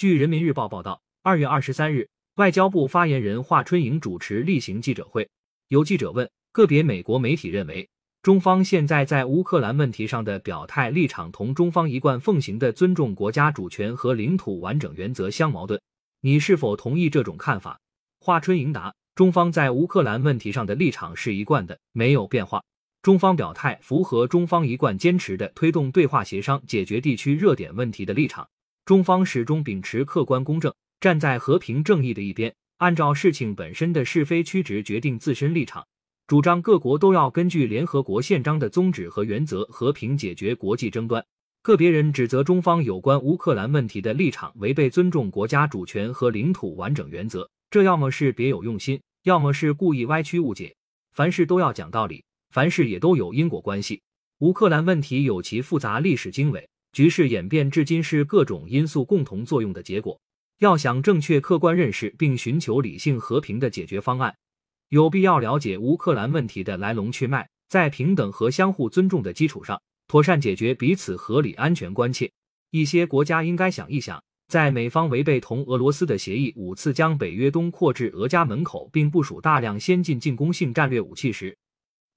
据人民日报报道，二月二十三日，外交部发言人华春莹主持例行记者会，有记者问，个别美国媒体认为，中方现在在乌克兰问题上的表态立场同中方一贯奉行的尊重国家主权和领土完整原则相矛盾，你是否同意这种看法？华春莹答。中方在乌克兰问题上的立场是一贯的，没有变化。中方表态符合中方一贯坚持的推动对话协商解决地区热点问题的立场。中方始终秉持客观公正，站在和平正义的一边，按照事情本身的是非曲直决定自身立场，主张各国都要根据联合国宪章的宗旨和原则和平解决国际争端。个别人指责中方有关乌克兰问题的立场违背尊重国家主权和领土完整原则，这要么是别有用心。要么是故意歪曲误解，凡事都要讲道理，凡事也都有因果关系。乌克兰问题有其复杂历史经纬，局势演变至今是各种因素共同作用的结果。要想正确客观认识并寻求理性和平的解决方案，有必要了解乌克兰问题的来龙去脉，在平等和相互尊重的基础上，妥善解决彼此合理安全关切。一些国家应该想一想。在美方违背同俄罗斯的协议，五次将北约东扩至俄家门口，并部署大量先进进攻性战略武器时，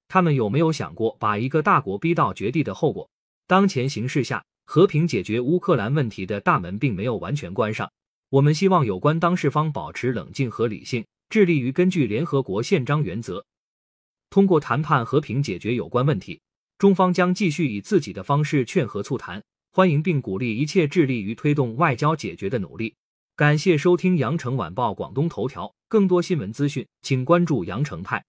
他们有没有想过把一个大国逼到绝地的后果？当前形势下，和平解决乌克兰问题的大门并没有完全关上。我们希望有关当事方保持冷静和理性，致力于根据联合国宪章原则，通过谈判和平解决有关问题。中方将继续以自己的方式劝和促谈。欢迎并鼓励一切致力于推动外交解决的努力。感谢收听羊城晚报广东头条，更多新闻资讯，请关注羊城派。